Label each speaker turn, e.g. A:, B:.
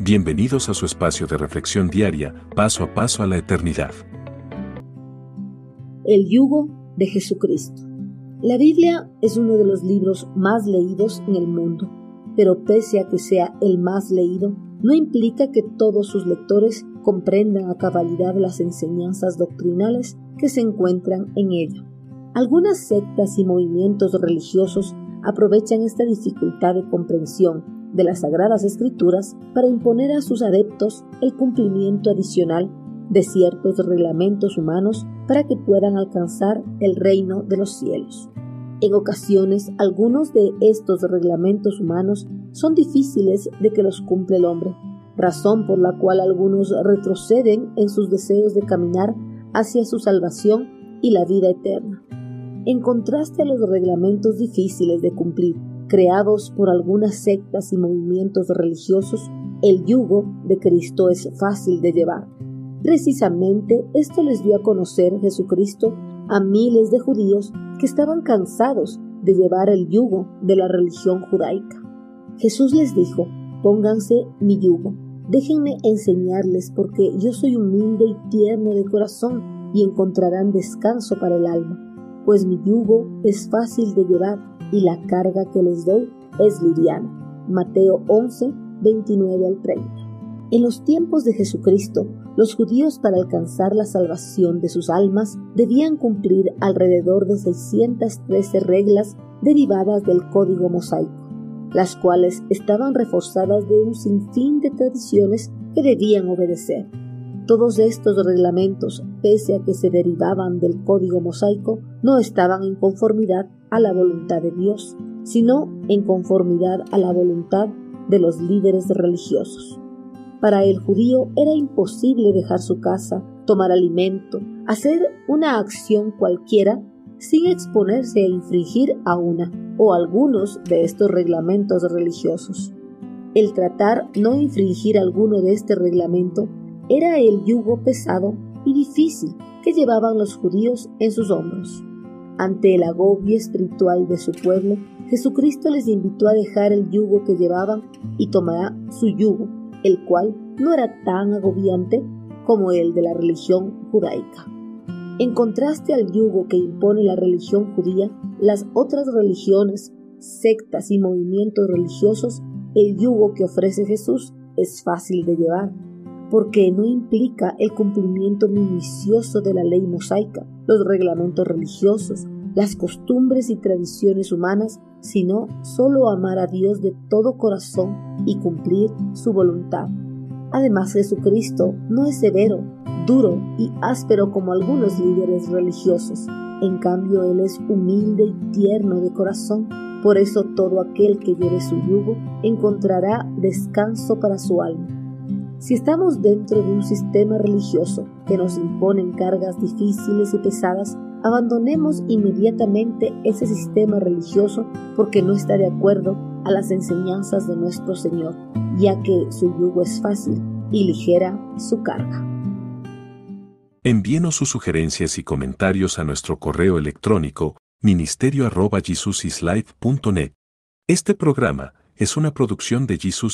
A: Bienvenidos a su espacio de reflexión diaria, paso a paso a la eternidad.
B: El yugo de Jesucristo. La Biblia es uno de los libros más leídos en el mundo, pero pese a que sea el más leído, no implica que todos sus lectores comprendan a cabalidad las enseñanzas doctrinales que se encuentran en ella. Algunas sectas y movimientos religiosos aprovechan esta dificultad de comprensión de las Sagradas Escrituras para imponer a sus adeptos el cumplimiento adicional de ciertos reglamentos humanos para que puedan alcanzar el reino de los cielos. En ocasiones, algunos de estos reglamentos humanos son difíciles de que los cumple el hombre, razón por la cual algunos retroceden en sus deseos de caminar hacia su salvación y la vida eterna. En contraste a los reglamentos difíciles de cumplir creados por algunas sectas y movimientos religiosos, el yugo de Cristo es fácil de llevar. Precisamente esto les dio a conocer Jesucristo a miles de judíos que estaban cansados de llevar el yugo de la religión judaica. Jesús les dijo, pónganse mi yugo, déjenme enseñarles porque yo soy humilde y tierno de corazón y encontrarán descanso para el alma, pues mi yugo es fácil de llevar y la carga que les doy es liviana. Mateo 11, 29 al 30. En los tiempos de Jesucristo, los judíos para alcanzar la salvación de sus almas debían cumplir alrededor de 613 reglas derivadas del código mosaico, las cuales estaban reforzadas de un sinfín de tradiciones que debían obedecer. Todos estos reglamentos, pese a que se derivaban del código mosaico, no estaban en conformidad a la voluntad de Dios, sino en conformidad a la voluntad de los líderes religiosos. Para el judío era imposible dejar su casa, tomar alimento, hacer una acción cualquiera sin exponerse a infringir a una o algunos de estos reglamentos religiosos. El tratar no infringir alguno de este reglamento era el yugo pesado y difícil que llevaban los judíos en sus hombros. Ante el agobio espiritual de su pueblo, Jesucristo les invitó a dejar el yugo que llevaban y tomar su yugo, el cual no era tan agobiante como el de la religión judaica. En contraste al yugo que impone la religión judía, las otras religiones, sectas y movimientos religiosos, el yugo que ofrece Jesús es fácil de llevar porque no implica el cumplimiento minucioso de la ley mosaica, los reglamentos religiosos, las costumbres y tradiciones humanas, sino solo amar a Dios de todo corazón y cumplir su voluntad. Además, Jesucristo no es severo, duro y áspero como algunos líderes religiosos. En cambio, Él es humilde y tierno de corazón. Por eso todo aquel que lleve su yugo encontrará descanso para su alma. Si estamos dentro de un sistema religioso que nos imponen cargas difíciles y pesadas, abandonemos inmediatamente ese sistema religioso porque no está de acuerdo a las enseñanzas de nuestro Señor, ya que su yugo es fácil y ligera su carga.
A: Envíenos sus sugerencias y comentarios a nuestro correo electrónico ministerio.jesusislife.net. Este programa es una producción de Jesus